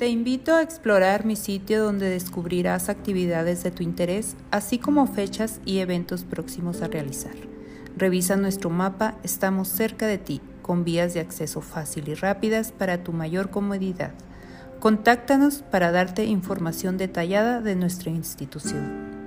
Te invito a explorar mi sitio donde descubrirás actividades de tu interés, así como fechas y eventos próximos a realizar. Revisa nuestro mapa, estamos cerca de ti, con vías de acceso fácil y rápidas para tu mayor comodidad. Contáctanos para darte información detallada de nuestra institución.